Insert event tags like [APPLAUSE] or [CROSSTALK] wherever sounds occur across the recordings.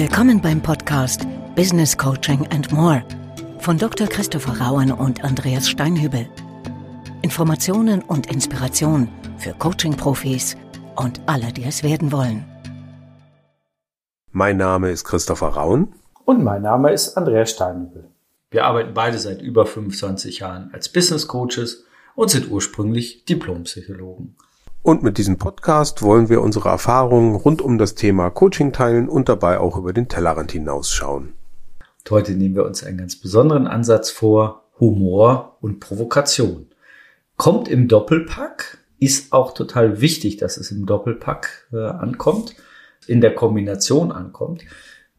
Willkommen beim Podcast Business Coaching and More von Dr. Christopher Rauen und Andreas Steinhübel. Informationen und Inspiration für Coaching-Profis und alle, die es werden wollen. Mein Name ist Christopher Rauen. Und mein Name ist Andreas Steinhübel. Wir arbeiten beide seit über 25 Jahren als Business Coaches und sind ursprünglich Diplompsychologen. Und mit diesem Podcast wollen wir unsere Erfahrungen rund um das Thema Coaching teilen und dabei auch über den Tellerrand hinausschauen. Heute nehmen wir uns einen ganz besonderen Ansatz vor, Humor und Provokation. Kommt im Doppelpack, ist auch total wichtig, dass es im Doppelpack äh, ankommt, in der Kombination ankommt.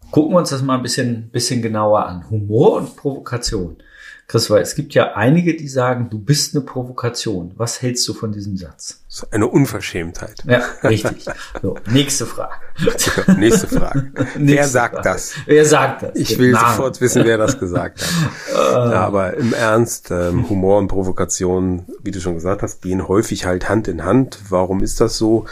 Gucken wir uns das mal ein bisschen, bisschen genauer an. Humor und Provokation. Chris, weil es gibt ja einige, die sagen, du bist eine Provokation. Was hältst du von diesem Satz? Das ist eine Unverschämtheit. Ja, richtig. So, nächste Frage. [LAUGHS] nächste Frage. [LAUGHS] Nächste wer sagt Frage. das? Wer sagt das? Ich will Namen. sofort wissen, wer das gesagt hat. [LAUGHS] ja, aber im Ernst, ähm, Humor und Provokation, wie du schon gesagt hast, gehen häufig halt Hand in Hand. Warum ist das so?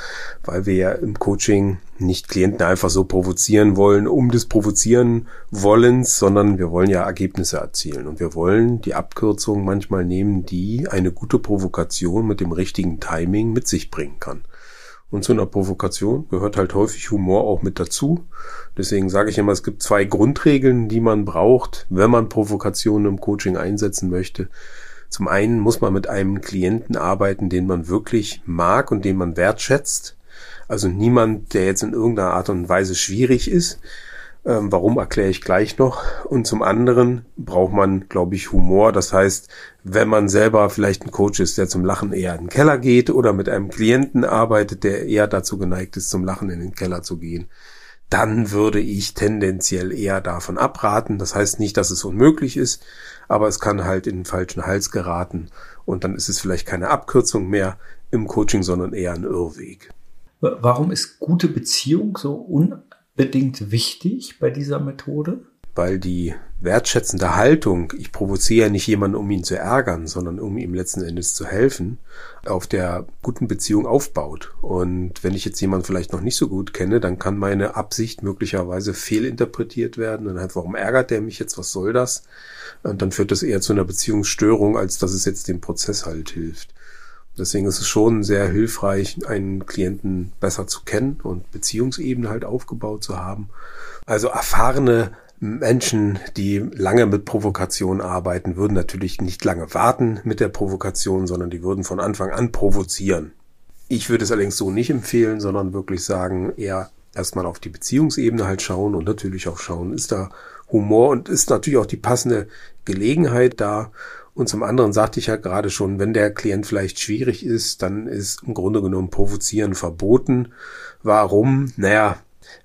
Weil wir ja im Coaching nicht Klienten einfach so provozieren wollen, um des Provozieren wollens, sondern wir wollen ja Ergebnisse erzielen. Und wir wollen die Abkürzung manchmal nehmen, die eine gute Provokation mit dem richtigen Timing mit sich bringen kann. Und zu einer Provokation gehört halt häufig Humor auch mit dazu. Deswegen sage ich immer, es gibt zwei Grundregeln, die man braucht, wenn man Provokationen im Coaching einsetzen möchte. Zum einen muss man mit einem Klienten arbeiten, den man wirklich mag und den man wertschätzt. Also niemand, der jetzt in irgendeiner Art und Weise schwierig ist. Ähm, warum erkläre ich gleich noch. Und zum anderen braucht man, glaube ich, Humor. Das heißt, wenn man selber vielleicht ein Coach ist, der zum Lachen eher in den Keller geht oder mit einem Klienten arbeitet, der eher dazu geneigt ist, zum Lachen in den Keller zu gehen, dann würde ich tendenziell eher davon abraten. Das heißt nicht, dass es unmöglich ist, aber es kann halt in den falschen Hals geraten und dann ist es vielleicht keine Abkürzung mehr im Coaching, sondern eher ein Irrweg. Warum ist gute Beziehung so unbedingt wichtig bei dieser Methode? Weil die wertschätzende Haltung, ich provoziere ja nicht jemanden, um ihn zu ärgern, sondern um ihm letzten Endes zu helfen, auf der guten Beziehung aufbaut. Und wenn ich jetzt jemanden vielleicht noch nicht so gut kenne, dann kann meine Absicht möglicherweise fehlinterpretiert werden. Und halt, warum ärgert der mich jetzt? Was soll das? Und dann führt das eher zu einer Beziehungsstörung, als dass es jetzt dem Prozess halt hilft. Deswegen ist es schon sehr hilfreich, einen Klienten besser zu kennen und Beziehungsebene halt aufgebaut zu haben. Also erfahrene Menschen, die lange mit Provokation arbeiten, würden natürlich nicht lange warten mit der Provokation, sondern die würden von Anfang an provozieren. Ich würde es allerdings so nicht empfehlen, sondern wirklich sagen, eher erstmal auf die Beziehungsebene halt schauen und natürlich auch schauen, ist da Humor und ist natürlich auch die passende Gelegenheit da. Und zum anderen sagte ich ja gerade schon, wenn der Klient vielleicht schwierig ist, dann ist im Grunde genommen Provozieren verboten. Warum? Naja,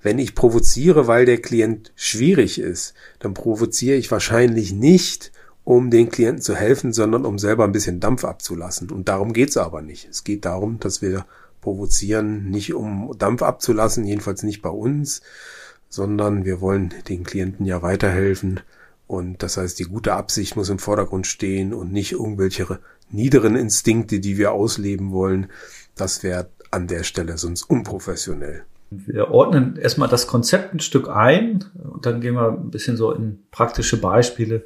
wenn ich provoziere, weil der Klient schwierig ist, dann provoziere ich wahrscheinlich nicht, um den Klienten zu helfen, sondern um selber ein bisschen Dampf abzulassen. Und darum geht's aber nicht. Es geht darum, dass wir provozieren, nicht um Dampf abzulassen, jedenfalls nicht bei uns, sondern wir wollen den Klienten ja weiterhelfen. Und das heißt, die gute Absicht muss im Vordergrund stehen und nicht irgendwelche niederen Instinkte, die wir ausleben wollen. Das wäre an der Stelle sonst unprofessionell. Wir ordnen erstmal das Konzept ein Stück ein und dann gehen wir ein bisschen so in praktische Beispiele,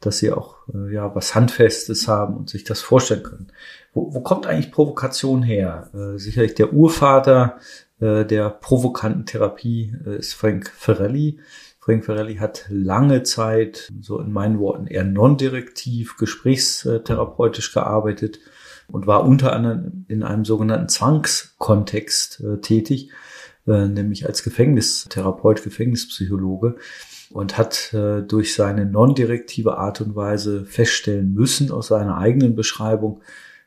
dass Sie auch äh, ja was Handfestes haben und sich das vorstellen können. Wo, wo kommt eigentlich Provokation her? Äh, sicherlich der Urvater äh, der provokanten Therapie ist Frank Ferrelli. Frank Ferrelli hat lange Zeit, so in meinen Worten, eher non-direktiv, gesprächstherapeutisch gearbeitet und war unter anderem in einem sogenannten Zwangskontext äh, tätig, äh, nämlich als Gefängnistherapeut, Gefängnispsychologe und hat äh, durch seine non-direktive Art und Weise feststellen müssen aus seiner eigenen Beschreibung,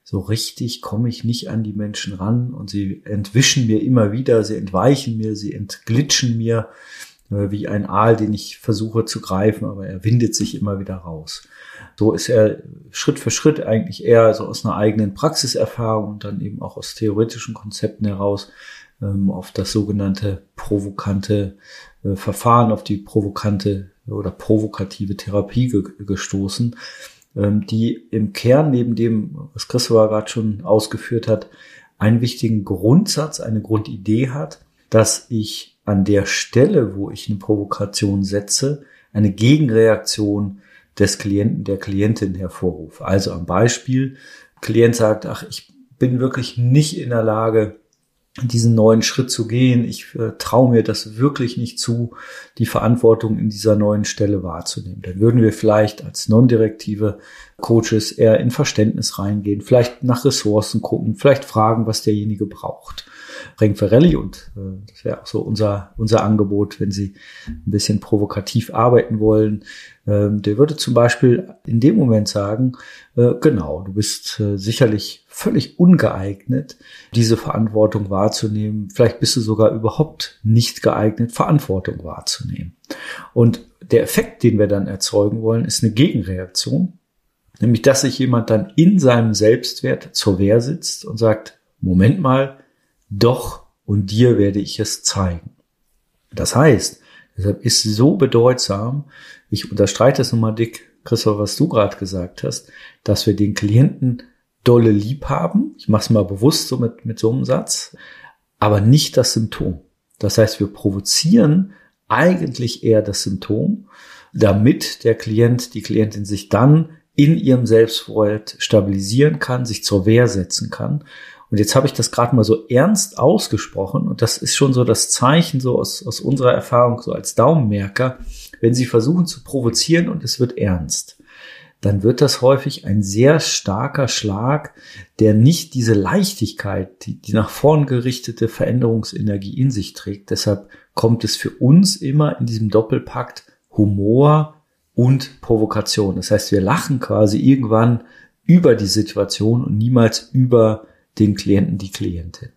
so richtig komme ich nicht an die Menschen ran und sie entwischen mir immer wieder, sie entweichen mir, sie entglitschen mir wie ein Aal, den ich versuche zu greifen, aber er windet sich immer wieder raus. So ist er Schritt für Schritt eigentlich eher so aus einer eigenen Praxiserfahrung und dann eben auch aus theoretischen Konzepten heraus ähm, auf das sogenannte provokante äh, Verfahren, auf die provokante oder provokative Therapie ge gestoßen ähm, die im Kern neben dem, was Christopher gerade schon ausgeführt hat, einen wichtigen Grundsatz, eine Grundidee hat, dass ich an der Stelle, wo ich eine Provokation setze, eine Gegenreaktion des Klienten, der Klientin hervorrufe. Also am Beispiel, Klient sagt, ach, ich bin wirklich nicht in der Lage, diesen neuen Schritt zu gehen. Ich äh, traue mir das wirklich nicht zu, die Verantwortung in dieser neuen Stelle wahrzunehmen. Dann würden wir vielleicht als non-direktive Coaches eher in Verständnis reingehen, vielleicht nach Ressourcen gucken, vielleicht fragen, was derjenige braucht. Frank Ferrelli und äh, das wäre auch so unser, unser Angebot, wenn Sie ein bisschen provokativ arbeiten wollen. Ähm, der würde zum Beispiel in dem Moment sagen, äh, genau, du bist äh, sicherlich völlig ungeeignet, diese Verantwortung wahrzunehmen. Vielleicht bist du sogar überhaupt nicht geeignet, Verantwortung wahrzunehmen. Und der Effekt, den wir dann erzeugen wollen, ist eine Gegenreaktion. Nämlich, dass sich jemand dann in seinem Selbstwert zur Wehr sitzt und sagt, Moment mal, doch und dir werde ich es zeigen. Das heißt, deshalb ist so bedeutsam, ich unterstreite es nochmal dick, Christoph, was du gerade gesagt hast, dass wir den Klienten dolle lieb haben. Ich mache es mal bewusst so mit, mit so einem Satz, aber nicht das Symptom. Das heißt, wir provozieren eigentlich eher das Symptom, damit der Klient, die Klientin sich dann in ihrem Selbstwert stabilisieren kann, sich zur Wehr setzen kann und jetzt habe ich das gerade mal so ernst ausgesprochen und das ist schon so das Zeichen so aus, aus unserer Erfahrung so als Daumenmerker, wenn Sie versuchen zu provozieren und es wird ernst, dann wird das häufig ein sehr starker Schlag, der nicht diese Leichtigkeit, die, die nach vorn gerichtete Veränderungsenergie in sich trägt. Deshalb kommt es für uns immer in diesem Doppelpakt Humor und Provokation. Das heißt, wir lachen quasi irgendwann über die Situation und niemals über den Klienten, die Klientin.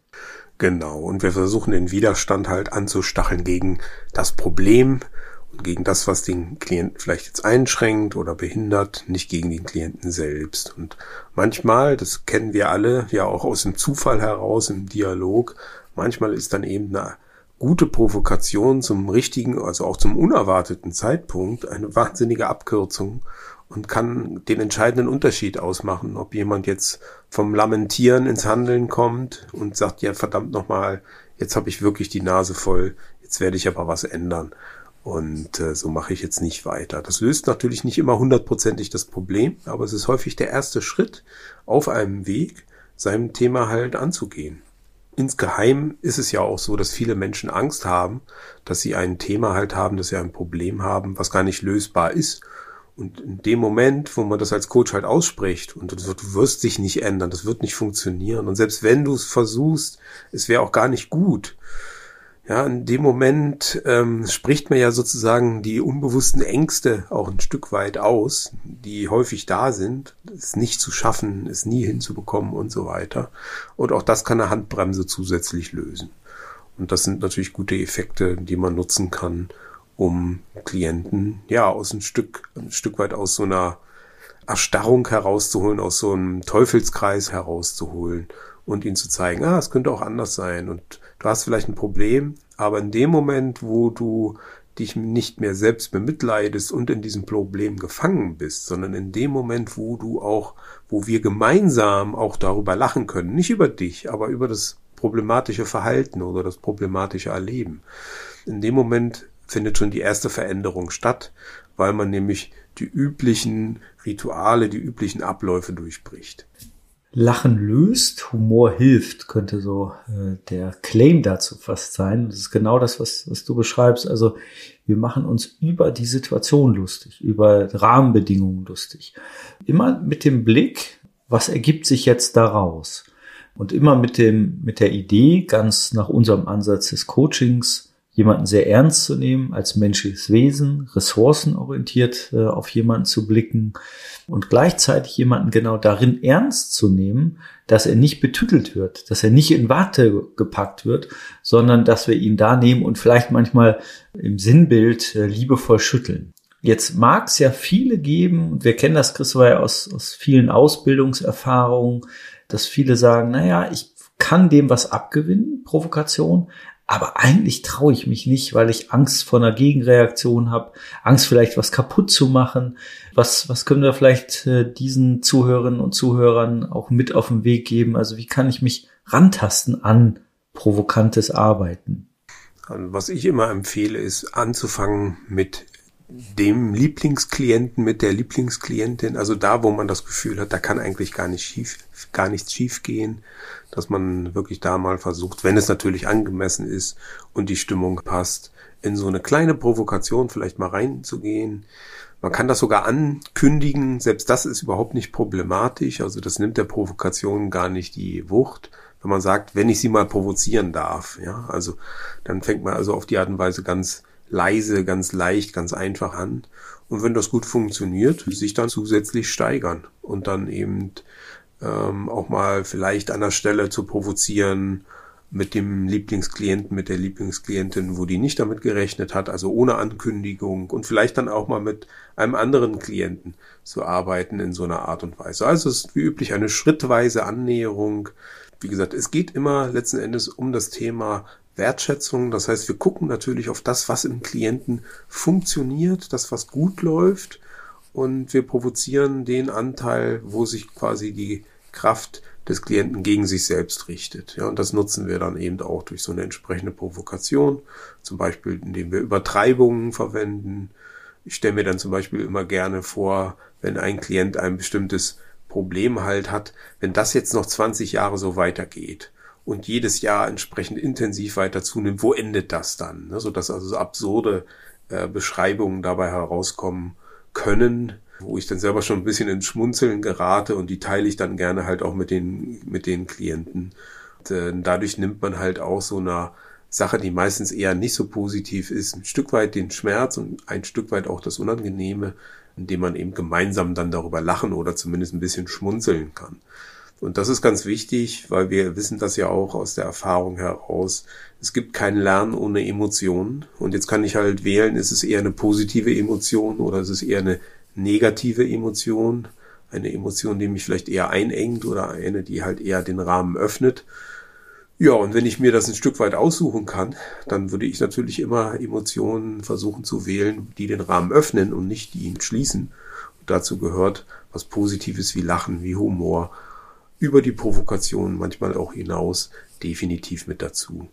Genau, und wir versuchen den Widerstand halt anzustacheln gegen das Problem und gegen das, was den Klienten vielleicht jetzt einschränkt oder behindert, nicht gegen den Klienten selbst. Und manchmal, das kennen wir alle, ja auch aus dem Zufall heraus im Dialog, manchmal ist dann eben eine gute Provokation zum richtigen, also auch zum unerwarteten Zeitpunkt eine wahnsinnige Abkürzung und kann den entscheidenden Unterschied ausmachen, ob jemand jetzt vom Lamentieren ins Handeln kommt und sagt, ja verdammt nochmal, jetzt habe ich wirklich die Nase voll, jetzt werde ich aber was ändern. Und äh, so mache ich jetzt nicht weiter. Das löst natürlich nicht immer hundertprozentig das Problem, aber es ist häufig der erste Schritt auf einem Weg, seinem Thema halt anzugehen. Insgeheim ist es ja auch so, dass viele Menschen Angst haben, dass sie ein Thema halt haben, dass sie ein Problem haben, was gar nicht lösbar ist und in dem Moment, wo man das als Coach halt ausspricht und du wirst dich nicht ändern, das wird nicht funktionieren. Und selbst wenn du es versuchst, es wäre auch gar nicht gut. Ja, in dem Moment ähm, spricht man ja sozusagen die unbewussten Ängste auch ein Stück weit aus, die häufig da sind, es nicht zu schaffen, es nie hinzubekommen und so weiter. Und auch das kann eine Handbremse zusätzlich lösen. Und das sind natürlich gute Effekte, die man nutzen kann, um Klienten ja aus ein Stück, ein Stück weit aus so einer Erstarrung herauszuholen, aus so einem Teufelskreis herauszuholen und ihnen zu zeigen, ah, es könnte auch anders sein und du hast vielleicht ein Problem, aber in dem Moment, wo du dich nicht mehr selbst bemitleidest und in diesem Problem gefangen bist, sondern in dem Moment, wo du auch, wo wir gemeinsam auch darüber lachen können, nicht über dich, aber über das problematische Verhalten oder das problematische Erleben. In dem Moment findet schon die erste Veränderung statt, weil man nämlich die üblichen Rituale, die üblichen Abläufe durchbricht. Lachen löst, Humor hilft, könnte so äh, der Claim dazu fast sein. Das ist genau das, was, was du beschreibst. Also wir machen uns über die Situation lustig, über Rahmenbedingungen lustig. Immer mit dem Blick, was ergibt sich jetzt daraus? Und immer mit dem, mit der Idee, ganz nach unserem Ansatz des Coachings, jemanden sehr ernst zu nehmen als menschliches Wesen, ressourcenorientiert äh, auf jemanden zu blicken und gleichzeitig jemanden genau darin ernst zu nehmen, dass er nicht betüttelt wird, dass er nicht in Warte gepackt wird, sondern dass wir ihn da nehmen und vielleicht manchmal im Sinnbild äh, liebevoll schütteln. Jetzt mag es ja viele geben, und wir kennen das, Christopher, ja aus, aus vielen Ausbildungserfahrungen, dass viele sagen, naja, ich kann dem was abgewinnen, Provokation, aber eigentlich traue ich mich nicht, weil ich Angst vor einer Gegenreaktion habe, Angst vielleicht was kaputt zu machen. Was, was können wir vielleicht äh, diesen Zuhörerinnen und Zuhörern auch mit auf den Weg geben? Also wie kann ich mich rantasten an provokantes Arbeiten? Was ich immer empfehle, ist anzufangen mit dem Lieblingsklienten, mit der Lieblingsklientin, also da, wo man das Gefühl hat, da kann eigentlich gar nicht schief, gar nichts schief gehen, dass man wirklich da mal versucht, wenn es natürlich angemessen ist und die Stimmung passt, in so eine kleine Provokation vielleicht mal reinzugehen. Man kann das sogar ankündigen, selbst das ist überhaupt nicht problematisch, also das nimmt der Provokation gar nicht die Wucht, wenn man sagt, wenn ich sie mal provozieren darf, ja, also dann fängt man also auf die Art und Weise ganz leise, ganz leicht, ganz einfach an. Und wenn das gut funktioniert, sich dann zusätzlich steigern und dann eben ähm, auch mal vielleicht an der Stelle zu provozieren mit dem Lieblingsklienten, mit der Lieblingsklientin, wo die nicht damit gerechnet hat, also ohne Ankündigung und vielleicht dann auch mal mit einem anderen Klienten zu arbeiten in so einer Art und Weise. Also es ist wie üblich eine schrittweise Annäherung. Wie gesagt, es geht immer letzten Endes um das Thema Wertschätzung. Das heißt, wir gucken natürlich auf das, was im Klienten funktioniert, das, was gut läuft. Und wir provozieren den Anteil, wo sich quasi die Kraft des Klienten gegen sich selbst richtet. Ja, und das nutzen wir dann eben auch durch so eine entsprechende Provokation. Zum Beispiel, indem wir Übertreibungen verwenden. Ich stelle mir dann zum Beispiel immer gerne vor, wenn ein Klient ein bestimmtes Problem halt hat, wenn das jetzt noch 20 Jahre so weitergeht und jedes Jahr entsprechend intensiv weiter zunimmt, wo endet das dann? Ne? Sodass also so absurde äh, Beschreibungen dabei herauskommen können, wo ich dann selber schon ein bisschen ins Schmunzeln gerate und die teile ich dann gerne halt auch mit den, mit den Klienten. Und, äh, dadurch nimmt man halt auch so einer Sache, die meistens eher nicht so positiv ist, ein Stück weit den Schmerz und ein Stück weit auch das Unangenehme, indem man eben gemeinsam dann darüber lachen oder zumindest ein bisschen schmunzeln kann. Und das ist ganz wichtig, weil wir wissen das ja auch aus der Erfahrung heraus. Es gibt kein Lernen ohne Emotionen. Und jetzt kann ich halt wählen, ist es eher eine positive Emotion oder ist es eher eine negative Emotion? Eine Emotion, die mich vielleicht eher einengt oder eine, die halt eher den Rahmen öffnet. Ja, und wenn ich mir das ein Stück weit aussuchen kann, dann würde ich natürlich immer Emotionen versuchen zu wählen, die den Rahmen öffnen und nicht die ihn schließen. Und dazu gehört was Positives wie Lachen, wie Humor, über die Provokation manchmal auch hinaus definitiv mit dazu.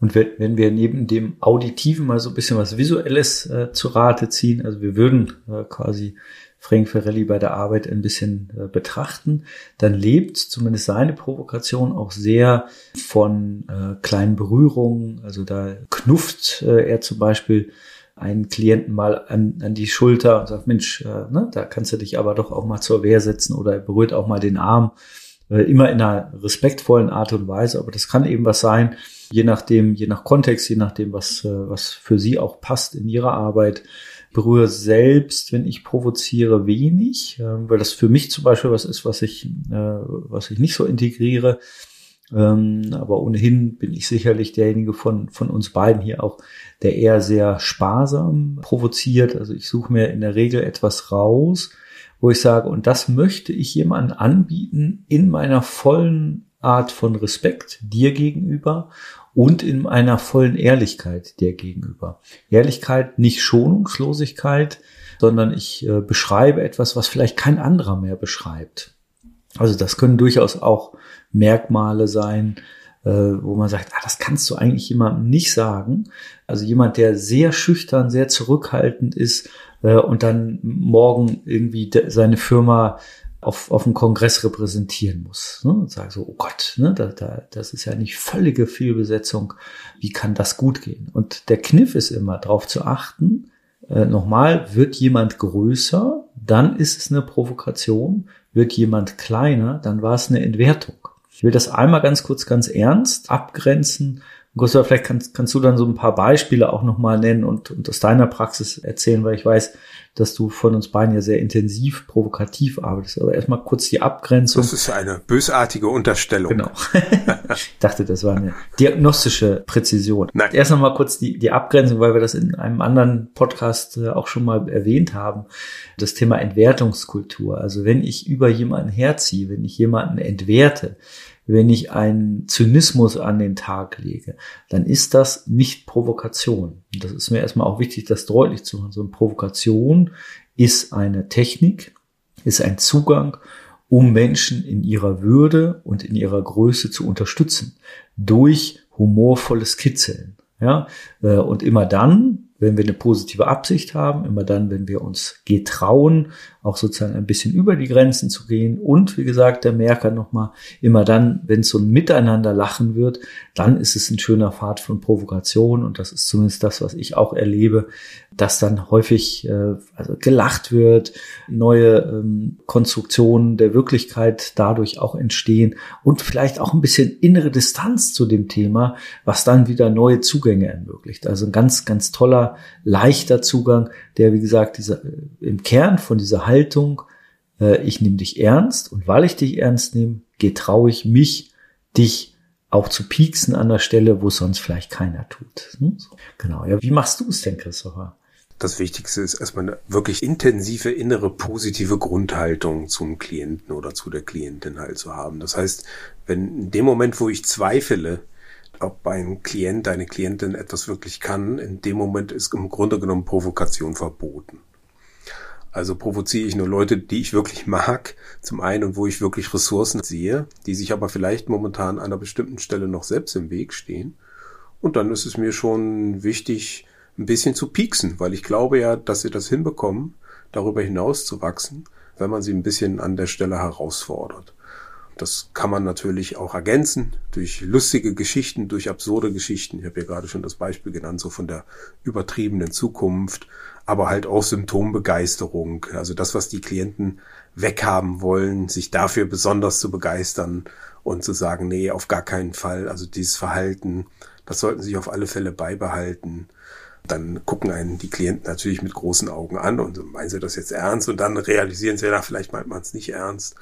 Und wenn, wir neben dem Auditiven mal so ein bisschen was Visuelles äh, zu Rate ziehen, also wir würden äh, quasi Frank Ferrelli bei der Arbeit ein bisschen äh, betrachten, dann lebt zumindest seine Provokation auch sehr von äh, kleinen Berührungen. Also da knufft äh, er zum Beispiel einen Klienten mal an, an die Schulter und sagt, Mensch, äh, ne, da kannst du dich aber doch auch mal zur Wehr setzen oder er berührt auch mal den Arm immer in einer respektvollen Art und Weise, aber das kann eben was sein, je nachdem, je nach Kontext, je nachdem, was, äh, was für sie auch passt in ihrer Arbeit. Berühre selbst, wenn ich provoziere, wenig, äh, weil das für mich zum Beispiel was ist, was ich, was ich nicht so integriere. Ähm, aber ohnehin bin ich sicherlich derjenige von, von uns beiden hier auch, der eher sehr sparsam provoziert. Also ich suche mir in der Regel etwas raus, wo ich sage, und das möchte ich jemandem anbieten in meiner vollen Art von Respekt dir gegenüber und in einer vollen Ehrlichkeit dir gegenüber. Ehrlichkeit, nicht Schonungslosigkeit, sondern ich äh, beschreibe etwas, was vielleicht kein anderer mehr beschreibt. Also das können durchaus auch Merkmale sein, äh, wo man sagt, ah, das kannst du eigentlich jemandem nicht sagen. Also jemand, der sehr schüchtern, sehr zurückhaltend ist, äh, und dann morgen irgendwie seine Firma auf, auf dem Kongress repräsentieren muss. Ne? Und sage so, oh Gott, ne, da, da, das ist ja nicht völlige Fehlbesetzung. Wie kann das gut gehen? Und der Kniff ist immer darauf zu achten, äh, nochmal, wird jemand größer, dann ist es eine Provokation. Wird jemand kleiner, dann war es eine Entwertung. Ich will das einmal ganz kurz, ganz ernst abgrenzen Gustav, vielleicht kannst, kannst du dann so ein paar Beispiele auch nochmal nennen und, und aus deiner Praxis erzählen, weil ich weiß, dass du von uns beiden ja sehr intensiv, provokativ arbeitest. Aber erstmal kurz die Abgrenzung. Das ist eine bösartige Unterstellung. Genau. [LAUGHS] ich dachte, das war eine diagnostische Präzision. Nein. Erst nochmal kurz die, die Abgrenzung, weil wir das in einem anderen Podcast äh, auch schon mal erwähnt haben. Das Thema Entwertungskultur. Also wenn ich über jemanden herziehe, wenn ich jemanden entwerte, wenn ich einen Zynismus an den Tag lege, dann ist das nicht Provokation. Das ist mir erstmal auch wichtig, das deutlich zu machen. So eine Provokation ist eine Technik, ist ein Zugang, um Menschen in ihrer Würde und in ihrer Größe zu unterstützen. Durch humorvolles Kitzeln. Ja, äh, und immer dann, wenn wir eine positive Absicht haben, immer dann, wenn wir uns getrauen, auch sozusagen ein bisschen über die Grenzen zu gehen. Und wie gesagt, der Merker nochmal, immer dann, wenn es so ein Miteinander lachen wird, dann ist es ein schöner Pfad von Provokation. Und das ist zumindest das, was ich auch erlebe, dass dann häufig äh, also gelacht wird, neue ähm, Konstruktionen der Wirklichkeit dadurch auch entstehen und vielleicht auch ein bisschen innere Distanz zu dem Thema, was dann wieder neue Zugänge ermöglicht. Also ein ganz, ganz toller, leichter Zugang, der, wie gesagt, dieser, äh, im Kern von dieser Haltung, äh, ich nehme dich ernst und weil ich dich ernst nehme, getraue ich mich, dich auch zu pieksen an der Stelle, wo sonst vielleicht keiner tut. Hm? Genau. Ja, wie machst du es denn, Christopher? Das Wichtigste ist erstmal eine wirklich intensive innere positive Grundhaltung zum Klienten oder zu der Klientin halt zu haben. Das heißt, wenn in dem Moment, wo ich zweifle, ob ein Klient, eine Klientin etwas wirklich kann, in dem Moment ist im Grunde genommen Provokation verboten. Also provoziere ich nur Leute, die ich wirklich mag, zum einen und wo ich wirklich Ressourcen sehe, die sich aber vielleicht momentan an einer bestimmten Stelle noch selbst im Weg stehen. Und dann ist es mir schon wichtig, ein bisschen zu pieksen, weil ich glaube ja, dass sie das hinbekommen, darüber hinaus zu wachsen, wenn man sie ein bisschen an der Stelle herausfordert. Das kann man natürlich auch ergänzen durch lustige Geschichten, durch absurde Geschichten. Ich habe ja gerade schon das Beispiel genannt, so von der übertriebenen Zukunft, aber halt auch Symptombegeisterung. Also das, was die Klienten weghaben wollen, sich dafür besonders zu begeistern und zu sagen, nee, auf gar keinen Fall. Also dieses Verhalten, das sollten sie auf alle Fälle beibehalten dann gucken einen die Klienten natürlich mit großen Augen an und meinen sie das jetzt ernst und dann realisieren sie, ja, vielleicht meint man es nicht ernst.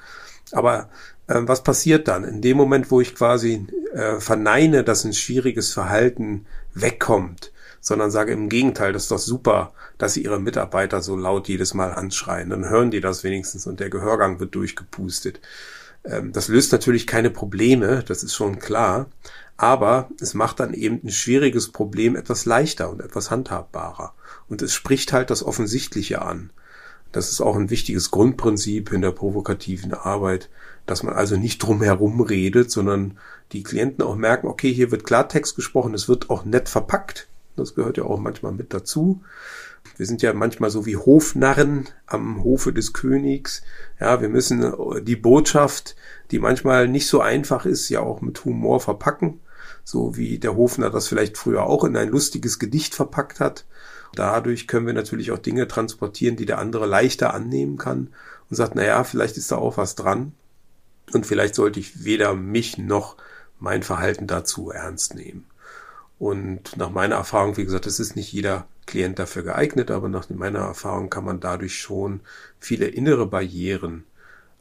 Aber äh, was passiert dann? In dem Moment, wo ich quasi äh, verneine, dass ein schwieriges Verhalten wegkommt, sondern sage im Gegenteil, das ist doch super, dass sie ihre Mitarbeiter so laut jedes Mal anschreien, dann hören die das wenigstens und der Gehörgang wird durchgepustet. Ähm, das löst natürlich keine Probleme, das ist schon klar, aber es macht dann eben ein schwieriges Problem etwas leichter und etwas handhabbarer. Und es spricht halt das Offensichtliche an. Das ist auch ein wichtiges Grundprinzip in der provokativen Arbeit, dass man also nicht drumherum redet, sondern die Klienten auch merken, okay, hier wird Klartext gesprochen, es wird auch nett verpackt. Das gehört ja auch manchmal mit dazu. Wir sind ja manchmal so wie Hofnarren am Hofe des Königs. Ja, wir müssen die Botschaft, die manchmal nicht so einfach ist, ja auch mit Humor verpacken. So wie der Hofner das vielleicht früher auch in ein lustiges Gedicht verpackt hat. Dadurch können wir natürlich auch Dinge transportieren, die der andere leichter annehmen kann und sagt, na ja, vielleicht ist da auch was dran und vielleicht sollte ich weder mich noch mein Verhalten dazu ernst nehmen. Und nach meiner Erfahrung, wie gesagt, es ist nicht jeder Klient dafür geeignet, aber nach meiner Erfahrung kann man dadurch schon viele innere Barrieren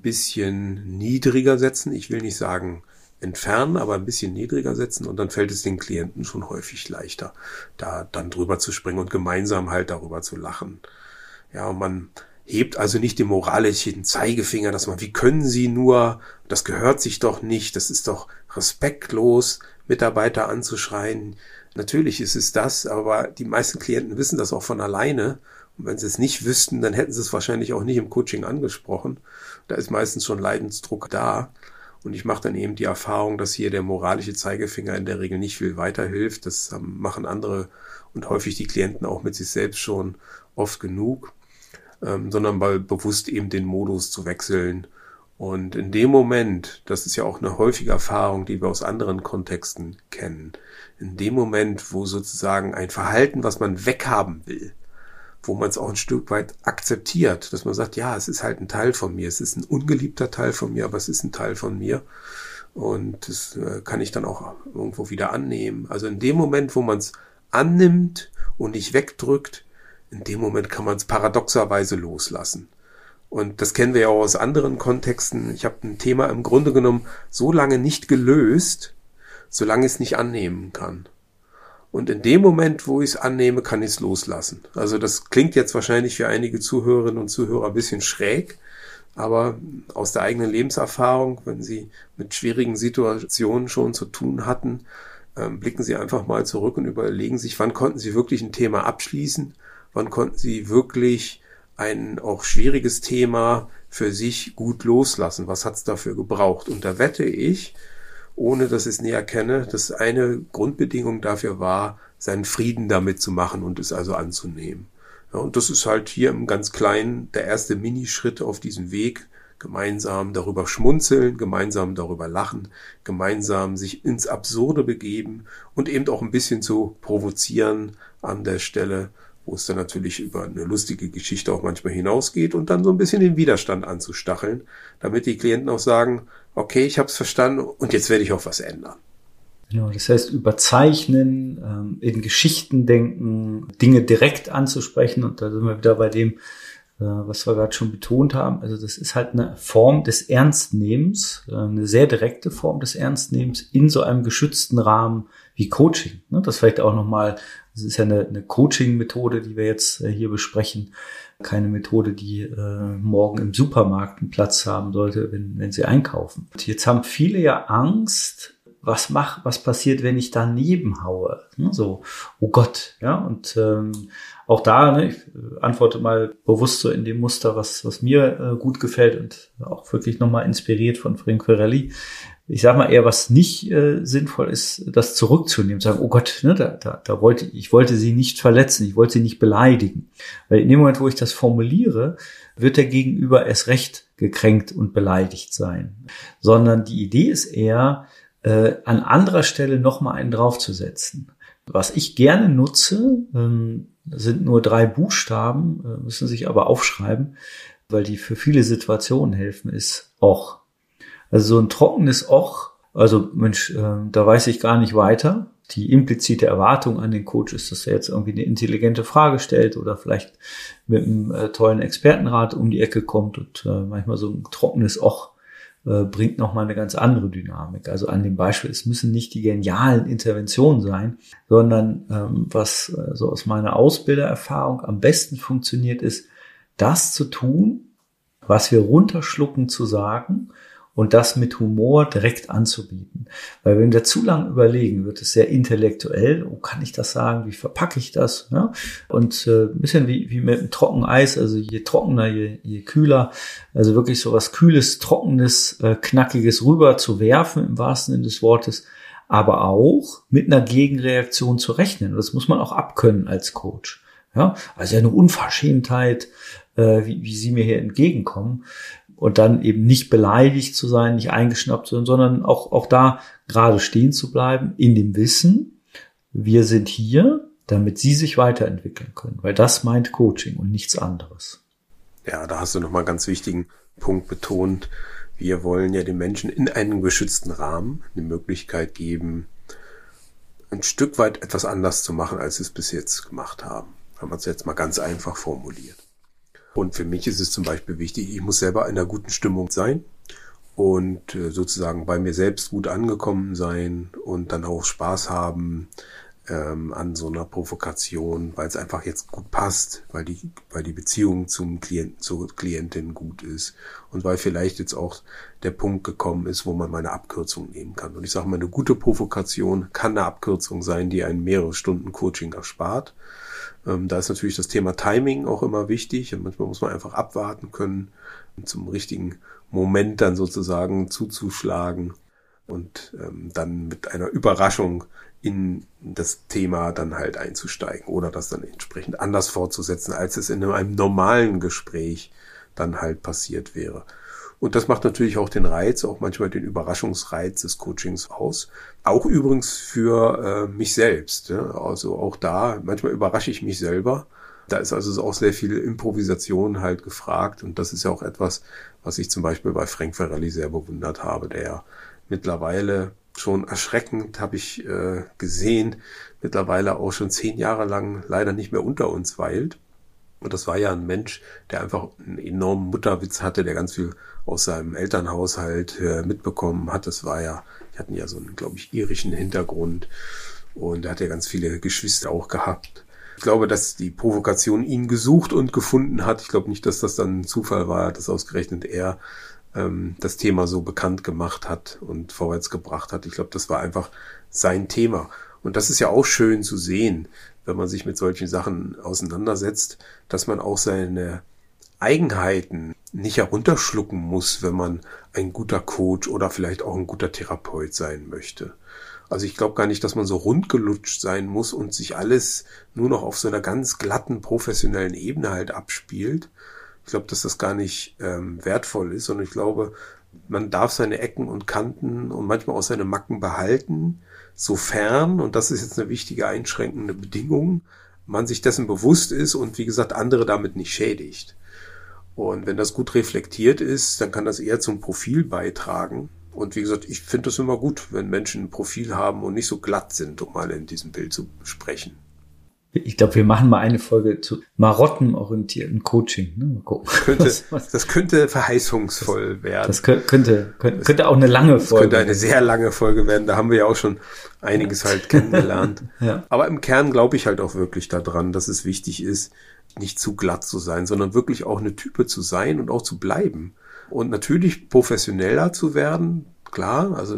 bisschen niedriger setzen. Ich will nicht sagen entfernen, aber ein bisschen niedriger setzen und dann fällt es den Klienten schon häufig leichter, da dann drüber zu springen und gemeinsam halt darüber zu lachen. Ja, und man hebt also nicht den moralischen Zeigefinger, dass man, wie können Sie nur, das gehört sich doch nicht, das ist doch respektlos, Mitarbeiter anzuschreien. Natürlich ist es das, aber die meisten Klienten wissen das auch von alleine. Und wenn sie es nicht wüssten, dann hätten sie es wahrscheinlich auch nicht im Coaching angesprochen. Da ist meistens schon Leidensdruck da. Und ich mache dann eben die Erfahrung, dass hier der moralische Zeigefinger in der Regel nicht viel weiterhilft. Das machen andere und häufig die Klienten auch mit sich selbst schon oft genug, ähm, sondern mal bewusst eben den Modus zu wechseln. Und in dem Moment, das ist ja auch eine häufige Erfahrung, die wir aus anderen Kontexten kennen, in dem Moment, wo sozusagen ein Verhalten, was man weghaben will, wo man es auch ein Stück weit akzeptiert, dass man sagt, ja, es ist halt ein Teil von mir, es ist ein ungeliebter Teil von mir, aber es ist ein Teil von mir und das äh, kann ich dann auch irgendwo wieder annehmen. Also in dem Moment, wo man es annimmt und nicht wegdrückt, in dem Moment kann man es paradoxerweise loslassen. Und das kennen wir ja auch aus anderen Kontexten. Ich habe ein Thema im Grunde genommen so lange nicht gelöst, solange ich es nicht annehmen kann. Und in dem Moment, wo ich es annehme, kann ich es loslassen. Also das klingt jetzt wahrscheinlich für einige Zuhörerinnen und Zuhörer ein bisschen schräg, aber aus der eigenen Lebenserfahrung, wenn Sie mit schwierigen Situationen schon zu tun hatten, ähm, blicken Sie einfach mal zurück und überlegen sich, wann konnten Sie wirklich ein Thema abschließen, wann konnten Sie wirklich ein auch schwieriges Thema für sich gut loslassen, was hat es dafür gebraucht. Und da wette ich, ohne dass ich es näher kenne, dass eine Grundbedingung dafür war, seinen Frieden damit zu machen und es also anzunehmen. Ja, und das ist halt hier im ganz Kleinen der erste Minischritt auf diesem Weg, gemeinsam darüber schmunzeln, gemeinsam darüber lachen, gemeinsam sich ins Absurde begeben und eben auch ein bisschen zu provozieren an der Stelle, wo es dann natürlich über eine lustige Geschichte auch manchmal hinausgeht und dann so ein bisschen den Widerstand anzustacheln, damit die Klienten auch sagen, okay, ich habe es verstanden und jetzt werde ich auch was ändern. Ja, das heißt, überzeichnen, ähm, in Geschichten denken, Dinge direkt anzusprechen und da sind wir wieder bei dem, äh, was wir gerade schon betont haben. Also das ist halt eine Form des Ernstnehmens, äh, eine sehr direkte Form des Ernstnehmens in so einem geschützten Rahmen wie Coaching. Ne? Das vielleicht auch nochmal, das ist ja eine, eine Coaching-Methode, die wir jetzt äh, hier besprechen. Keine Methode, die morgen im Supermarkt einen Platz haben sollte, wenn, wenn sie einkaufen. Und jetzt haben viele ja Angst, was mach, was passiert, wenn ich daneben haue? Ne? So, oh Gott, ja. Und ähm, auch da, ne, ich äh, antworte mal bewusst so in dem Muster, was, was mir äh, gut gefällt und auch wirklich nochmal inspiriert von Frank Ferrelli. Ich sag mal eher, was nicht äh, sinnvoll ist, das zurückzunehmen, sagen, oh Gott, ne, da, da, da wollte ich wollte sie nicht verletzen, ich wollte sie nicht beleidigen. Weil in dem Moment, wo ich das formuliere, wird der Gegenüber erst recht gekränkt und beleidigt sein. Sondern die Idee ist eher, äh, an anderer Stelle nochmal einen draufzusetzen. Was ich gerne nutze, ähm, sind nur drei Buchstaben, äh, müssen sich aber aufschreiben, weil die für viele Situationen helfen, ist Och. Also so ein trockenes Och, also Mensch, äh, da weiß ich gar nicht weiter. Die implizite Erwartung an den Coach ist, dass er jetzt irgendwie eine intelligente Frage stellt oder vielleicht mit einem äh, tollen Expertenrat um die Ecke kommt und äh, manchmal so ein trockenes Och äh, bringt nochmal eine ganz andere Dynamik. Also an dem Beispiel, es müssen nicht die genialen Interventionen sein, sondern ähm, was äh, so aus meiner Ausbildererfahrung am besten funktioniert, ist, das zu tun, was wir runterschlucken zu sagen und das mit Humor direkt anzubieten. Weil wenn wir zu lange überlegen, wird es sehr intellektuell. Oh, kann ich das sagen? Wie verpacke ich das? Ja? Und äh, ein bisschen wie, wie mit einem Trockeneis, also je trockener, je, je kühler, also wirklich so was Kühles, Trockenes, äh, Knackiges rüber zu werfen, im wahrsten Sinne des Wortes, aber auch mit einer Gegenreaktion zu rechnen. Das muss man auch abkönnen als Coach. Ja, also eine Unverschämtheit, äh, wie, wie Sie mir hier entgegenkommen und dann eben nicht beleidigt zu sein, nicht eingeschnappt zu sein, sondern auch, auch da gerade stehen zu bleiben, in dem Wissen, wir sind hier, damit sie sich weiterentwickeln können, weil das meint Coaching und nichts anderes. Ja, da hast du nochmal einen ganz wichtigen Punkt betont. Wir wollen ja den Menschen in einem geschützten Rahmen eine Möglichkeit geben, ein Stück weit etwas anders zu machen, als sie es bis jetzt gemacht haben. Wenn man es jetzt mal ganz einfach formuliert. Und für mich ist es zum Beispiel wichtig, ich muss selber in einer guten Stimmung sein und äh, sozusagen bei mir selbst gut angekommen sein und dann auch Spaß haben ähm, an so einer Provokation, weil es einfach jetzt gut passt, weil die, weil die Beziehung zum Klienten, zur Klientin gut ist und weil vielleicht jetzt auch der Punkt gekommen ist, wo man meine Abkürzung nehmen kann. Und ich sage mal, eine gute Provokation kann eine Abkürzung sein, die einen mehrere Stunden Coaching erspart. Ähm, da ist natürlich das Thema Timing auch immer wichtig. Und manchmal muss man einfach abwarten können, zum richtigen Moment dann sozusagen zuzuschlagen und ähm, dann mit einer Überraschung in das Thema dann halt einzusteigen oder das dann entsprechend anders fortzusetzen, als es in einem normalen Gespräch dann halt passiert wäre. Und das macht natürlich auch den Reiz, auch manchmal den Überraschungsreiz des Coachings aus. Auch übrigens für äh, mich selbst. Ja? Also auch da, manchmal überrasche ich mich selber. Da ist also auch sehr viel Improvisation halt gefragt. Und das ist ja auch etwas, was ich zum Beispiel bei Frank Ferrelli sehr bewundert habe, der mittlerweile schon erschreckend, habe ich äh, gesehen, mittlerweile auch schon zehn Jahre lang leider nicht mehr unter uns weilt. Und das war ja ein Mensch, der einfach einen enormen Mutterwitz hatte, der ganz viel aus seinem Elternhaushalt äh, mitbekommen hat. Das war ja, die hatten ja so einen, glaube ich, irischen Hintergrund. Und er hat ja ganz viele Geschwister auch gehabt. Ich glaube, dass die Provokation ihn gesucht und gefunden hat. Ich glaube nicht, dass das dann ein Zufall war, dass ausgerechnet er ähm, das Thema so bekannt gemacht hat und vorwärts gebracht hat. Ich glaube, das war einfach sein Thema. Und das ist ja auch schön zu sehen, wenn man sich mit solchen Sachen auseinandersetzt, dass man auch seine Eigenheiten nicht herunterschlucken muss, wenn man ein guter Coach oder vielleicht auch ein guter Therapeut sein möchte. Also ich glaube gar nicht, dass man so rundgelutscht sein muss und sich alles nur noch auf so einer ganz glatten professionellen Ebene halt abspielt. Ich glaube, dass das gar nicht ähm, wertvoll ist, sondern ich glaube, man darf seine Ecken und Kanten und manchmal auch seine Macken behalten, sofern, und das ist jetzt eine wichtige einschränkende Bedingung, man sich dessen bewusst ist und wie gesagt andere damit nicht schädigt. Und wenn das gut reflektiert ist, dann kann das eher zum Profil beitragen. Und wie gesagt, ich finde das immer gut, wenn Menschen ein Profil haben und nicht so glatt sind, um mal in diesem Bild zu sprechen. Ich glaube, wir machen mal eine Folge zu marottenorientierten Coaching. Ne? Mal gucken. Könnte, was, [LAUGHS] was, das könnte verheißungsvoll das, werden. Das könnte, könnte, könnte auch eine lange Folge. Das könnte eine sehr lange Folge werden. Da haben wir ja auch schon einiges halt kennengelernt. [LAUGHS] ja. Aber im Kern glaube ich halt auch wirklich daran, dass es wichtig ist, nicht zu glatt zu sein, sondern wirklich auch eine Type zu sein und auch zu bleiben. Und natürlich professioneller zu werden, klar, also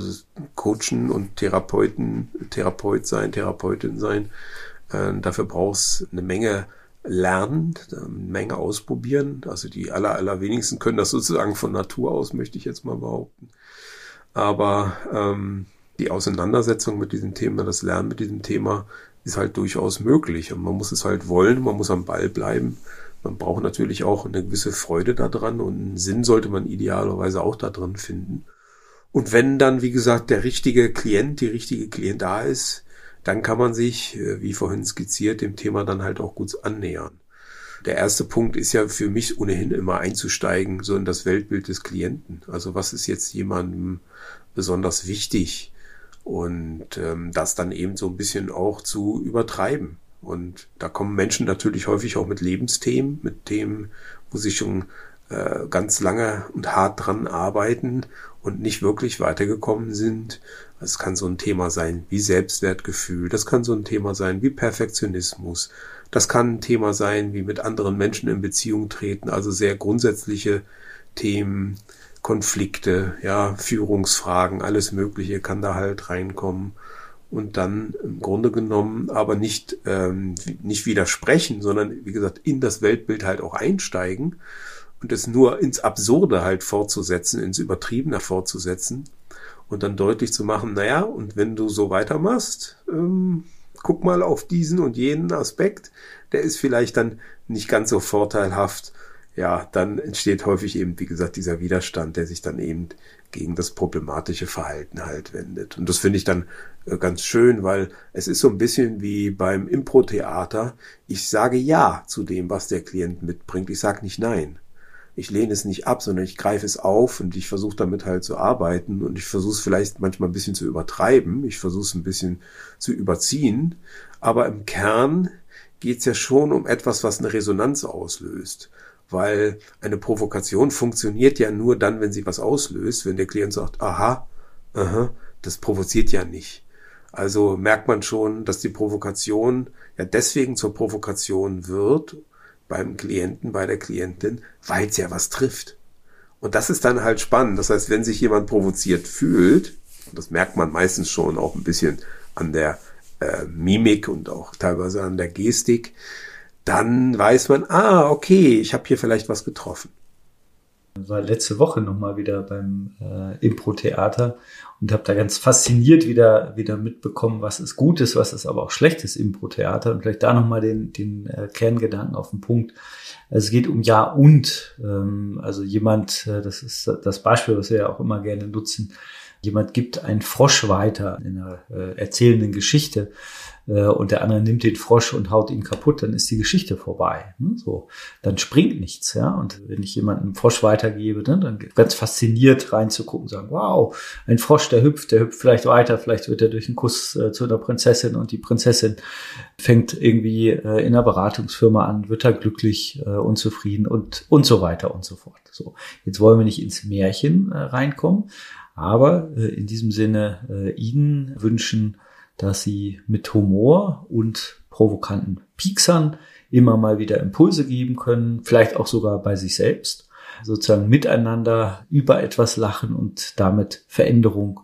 Coachen und Therapeuten, Therapeut sein, Therapeutin sein, dafür brauchst eine Menge lernen, eine Menge ausprobieren. Also die aller, allerwenigsten können das sozusagen von Natur aus, möchte ich jetzt mal behaupten. Aber ähm, die Auseinandersetzung mit diesem Thema, das Lernen mit diesem Thema ist halt durchaus möglich. Und man muss es halt wollen, man muss am Ball bleiben. Man braucht natürlich auch eine gewisse Freude daran und einen Sinn sollte man idealerweise auch daran finden. Und wenn dann, wie gesagt, der richtige Klient, die richtige Klient da ist, dann kann man sich, äh, wie vorhin skizziert, dem Thema dann halt auch gut annähern. Der erste Punkt ist ja für mich ohnehin immer einzusteigen, so in das Weltbild des Klienten. Also was ist jetzt jemandem besonders wichtig? Und ähm, das dann eben so ein bisschen auch zu übertreiben. Und da kommen Menschen natürlich häufig auch mit Lebensthemen, mit Themen, wo sie schon äh, ganz lange und hart dran arbeiten und nicht wirklich weitergekommen sind. Es kann so ein Thema sein wie Selbstwertgefühl, das kann so ein Thema sein wie Perfektionismus, das kann ein Thema sein wie mit anderen Menschen in Beziehung treten, also sehr grundsätzliche Themen, Konflikte, ja, Führungsfragen, alles Mögliche kann da halt reinkommen und dann im Grunde genommen aber nicht, ähm, nicht widersprechen, sondern wie gesagt in das Weltbild halt auch einsteigen und es nur ins Absurde halt fortzusetzen, ins Übertriebene fortzusetzen und dann deutlich zu machen, naja, und wenn du so weitermachst, ähm, guck mal auf diesen und jenen Aspekt, der ist vielleicht dann nicht ganz so vorteilhaft. Ja, dann entsteht häufig eben, wie gesagt, dieser Widerstand, der sich dann eben gegen das problematische Verhalten halt wendet. Und das finde ich dann äh, ganz schön, weil es ist so ein bisschen wie beim Impro-Theater. Ich sage ja zu dem, was der Klient mitbringt. Ich sage nicht nein ich lehne es nicht ab, sondern ich greife es auf und ich versuche damit halt zu arbeiten und ich versuche es vielleicht manchmal ein bisschen zu übertreiben, ich versuche es ein bisschen zu überziehen, aber im Kern geht es ja schon um etwas, was eine Resonanz auslöst. Weil eine Provokation funktioniert ja nur dann, wenn sie was auslöst, wenn der Klient sagt, aha, aha, das provoziert ja nicht. Also merkt man schon, dass die Provokation ja deswegen zur Provokation wird, beim Klienten, bei der Klientin, weil es ja was trifft. Und das ist dann halt spannend. Das heißt, wenn sich jemand provoziert fühlt, das merkt man meistens schon auch ein bisschen an der äh, Mimik und auch teilweise an der Gestik, dann weiß man, ah, okay, ich habe hier vielleicht was getroffen war letzte Woche nochmal wieder beim äh, Impro-Theater und habe da ganz fasziniert wieder, wieder mitbekommen, was ist Gutes, was ist aber auch schlechtes Impro-Theater und vielleicht da nochmal den, den äh, Kerngedanken auf den Punkt. Es geht um Ja und. Ähm, also jemand, äh, das ist das Beispiel, was wir ja auch immer gerne nutzen, jemand gibt einen Frosch weiter in einer äh, erzählenden Geschichte äh, und der andere nimmt den Frosch und haut ihn kaputt, dann ist die Geschichte vorbei. Ne? So, dann springt nichts, ja. Und wenn ich jemandem einen Frosch weitergebe, ne, dann ganz fasziniert reinzugucken, sagen, wow, ein Frosch, der hüpft, der hüpft vielleicht weiter, vielleicht wird er durch einen Kuss äh, zu einer Prinzessin und die Prinzessin fängt irgendwie äh, in einer Beratungsfirma an, wird da glücklich äh, und zufrieden und und so weiter und so fort. So, jetzt wollen wir nicht ins Märchen äh, reinkommen, aber äh, in diesem Sinne äh, Ihnen wünschen dass sie mit Humor und provokanten Pieksern immer mal wieder Impulse geben können, vielleicht auch sogar bei sich selbst, sozusagen miteinander über etwas lachen und damit Veränderung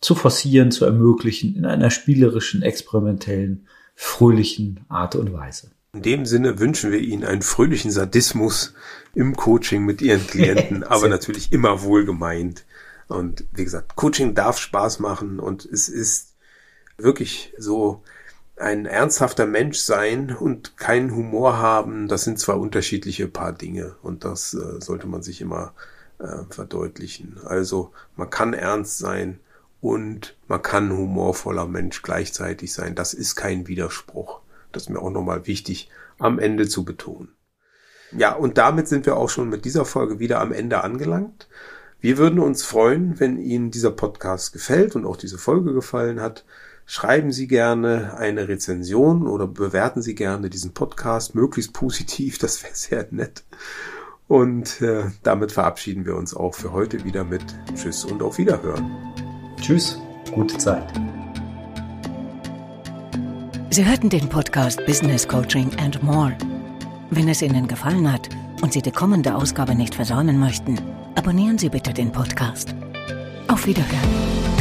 zu forcieren, zu ermöglichen in einer spielerischen, experimentellen, fröhlichen Art und Weise. In dem Sinne wünschen wir Ihnen einen fröhlichen Sadismus im Coaching mit Ihren Klienten, [LAUGHS] aber natürlich immer wohlgemeint. Und wie gesagt, Coaching darf Spaß machen und es ist wirklich so ein ernsthafter Mensch sein und keinen Humor haben, das sind zwar unterschiedliche paar Dinge und das äh, sollte man sich immer äh, verdeutlichen. Also man kann ernst sein und man kann humorvoller Mensch gleichzeitig sein. Das ist kein Widerspruch. Das ist mir auch nochmal wichtig am Ende zu betonen. Ja, und damit sind wir auch schon mit dieser Folge wieder am Ende angelangt. Wir würden uns freuen, wenn Ihnen dieser Podcast gefällt und auch diese Folge gefallen hat. Schreiben Sie gerne eine Rezension oder bewerten Sie gerne diesen Podcast möglichst positiv, das wäre sehr nett. Und äh, damit verabschieden wir uns auch für heute wieder mit Tschüss und auf Wiederhören. Tschüss, gute Zeit. Sie hörten den Podcast Business Coaching and More. Wenn es Ihnen gefallen hat und Sie die kommende Ausgabe nicht versäumen möchten, abonnieren Sie bitte den Podcast. Auf Wiederhören.